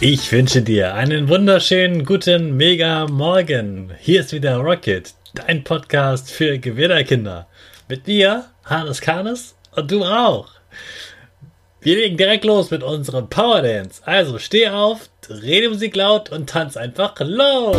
Ich wünsche dir einen wunderschönen guten Mega Morgen. Hier ist wieder Rocket, dein Podcast für Gewinnerkinder. Mit mir, Hannes Karnes und du auch. Wir legen direkt los mit unserem Power Dance. Also steh auf, dreh die Musik laut und tanz einfach los.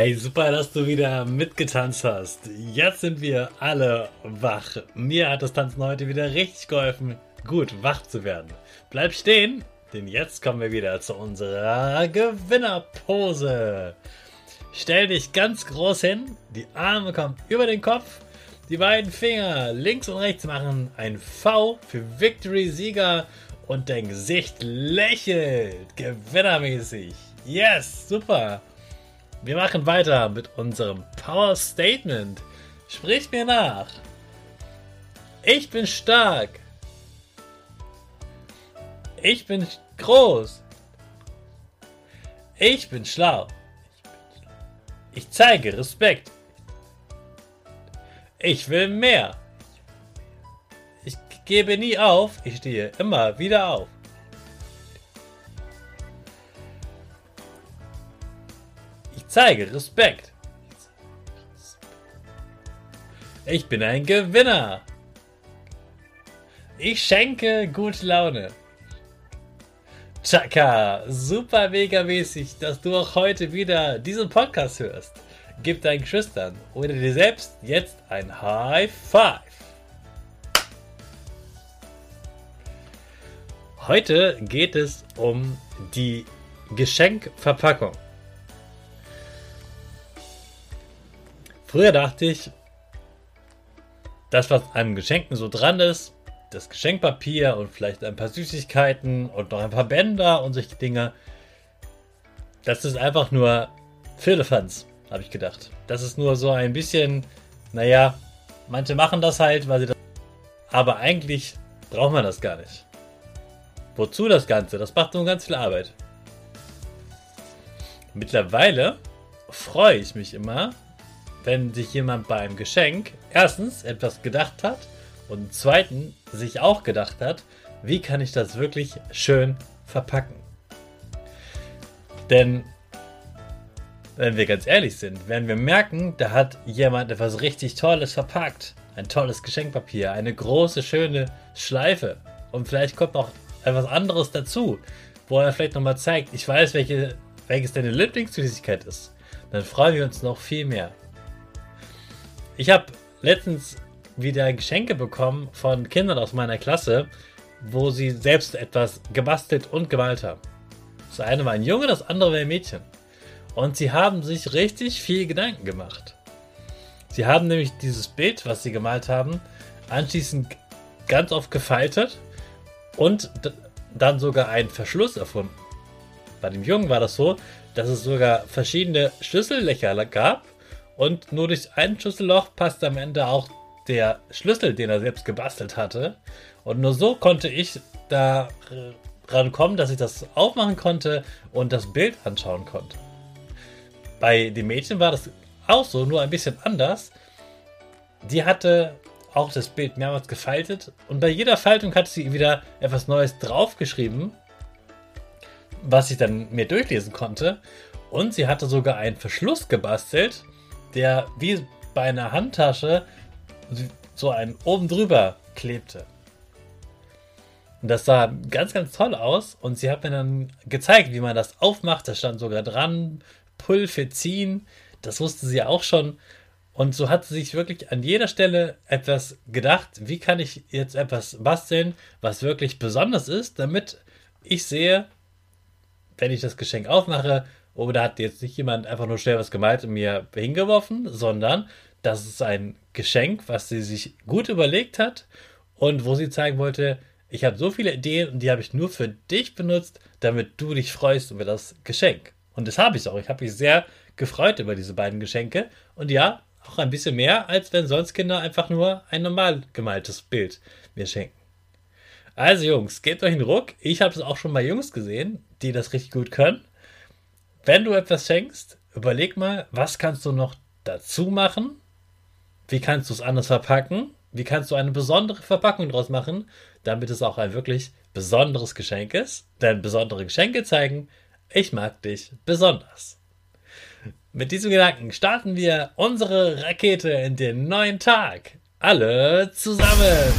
Hey, super, dass du wieder mitgetanzt hast. Jetzt sind wir alle wach. Mir hat das Tanzen heute wieder richtig geholfen, gut wach zu werden. Bleib stehen, denn jetzt kommen wir wieder zu unserer Gewinnerpose. Stell dich ganz groß hin, die Arme kommen über den Kopf, die beiden Finger links und rechts machen ein V für Victory Sieger und dein Gesicht lächelt gewinnermäßig. Yes, super. Wir machen weiter mit unserem Power Statement. Sprich mir nach. Ich bin stark. Ich bin groß. Ich bin schlau. Ich zeige Respekt. Ich will mehr. Ich gebe nie auf. Ich stehe immer wieder auf. Zeige Respekt. Ich bin ein Gewinner. Ich schenke gute Laune. Chaka, super mega mäßig, dass du auch heute wieder diesen Podcast hörst. Gib deinen Geschwistern oder dir selbst jetzt ein High Five. Heute geht es um die Geschenkverpackung. Früher dachte ich, das, was einem Geschenken so dran ist, das Geschenkpapier und vielleicht ein paar Süßigkeiten und noch ein paar Bänder und solche Dinge, das ist einfach nur Firlefanz, habe ich gedacht. Das ist nur so ein bisschen, naja, manche machen das halt, weil sie das. Aber eigentlich braucht man das gar nicht. Wozu das Ganze? Das macht nur ganz viel Arbeit. Mittlerweile freue ich mich immer, wenn sich jemand beim Geschenk erstens etwas gedacht hat und zweitens sich auch gedacht hat, wie kann ich das wirklich schön verpacken. Denn wenn wir ganz ehrlich sind, werden wir merken, da hat jemand etwas richtig Tolles verpackt. Ein tolles Geschenkpapier, eine große, schöne Schleife. Und vielleicht kommt noch etwas anderes dazu, wo er vielleicht nochmal zeigt, ich weiß, welche, welches deine Lieblingssüßigkeit ist. Dann freuen wir uns noch viel mehr. Ich habe letztens wieder Geschenke bekommen von Kindern aus meiner Klasse, wo sie selbst etwas gebastelt und gemalt haben. Das eine war ein Junge, das andere war ein Mädchen. Und sie haben sich richtig viel Gedanken gemacht. Sie haben nämlich dieses Bild, was sie gemalt haben, anschließend ganz oft gefaltet und dann sogar einen Verschluss erfunden. Bei dem Jungen war das so, dass es sogar verschiedene Schlüssellöcher gab und nur durch ein Schlüsselloch passt am Ende auch der Schlüssel, den er selbst gebastelt hatte. Und nur so konnte ich da rankommen, dass ich das aufmachen konnte und das Bild anschauen konnte. Bei dem Mädchen war das auch so, nur ein bisschen anders. Die hatte auch das Bild mehrmals gefaltet und bei jeder Faltung hatte sie wieder etwas Neues draufgeschrieben, was ich dann mir durchlesen konnte. Und sie hatte sogar einen Verschluss gebastelt, der wie bei einer Handtasche so einen oben drüber klebte. Und das sah ganz, ganz toll aus. Und sie hat mir dann gezeigt, wie man das aufmacht. Da stand sogar dran, Pulver ziehen. Das wusste sie auch schon. Und so hat sie sich wirklich an jeder Stelle etwas gedacht, wie kann ich jetzt etwas basteln, was wirklich besonders ist, damit ich sehe, wenn ich das Geschenk aufmache, oh, da hat jetzt nicht jemand einfach nur schnell was gemalt und mir hingeworfen, sondern das ist ein Geschenk, was sie sich gut überlegt hat und wo sie zeigen wollte, ich habe so viele Ideen und die habe ich nur für dich benutzt, damit du dich freust über das Geschenk. Und das habe ich auch. Ich habe mich sehr gefreut über diese beiden Geschenke. Und ja, auch ein bisschen mehr, als wenn sonst Kinder einfach nur ein normal gemaltes Bild mir schenken. Also Jungs, gebt euch einen Ruck. Ich habe es auch schon bei Jungs gesehen, die das richtig gut können. Wenn du etwas schenkst, überleg mal, was kannst du noch dazu machen? Wie kannst du es anders verpacken? Wie kannst du eine besondere Verpackung daraus machen, damit es auch ein wirklich besonderes Geschenk ist? Denn besondere Geschenke zeigen, ich mag dich besonders. Mit diesem Gedanken starten wir unsere Rakete in den neuen Tag. Alle zusammen.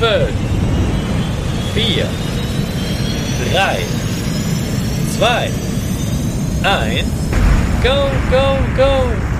5, 4, 3, 2, 1, go, go, go!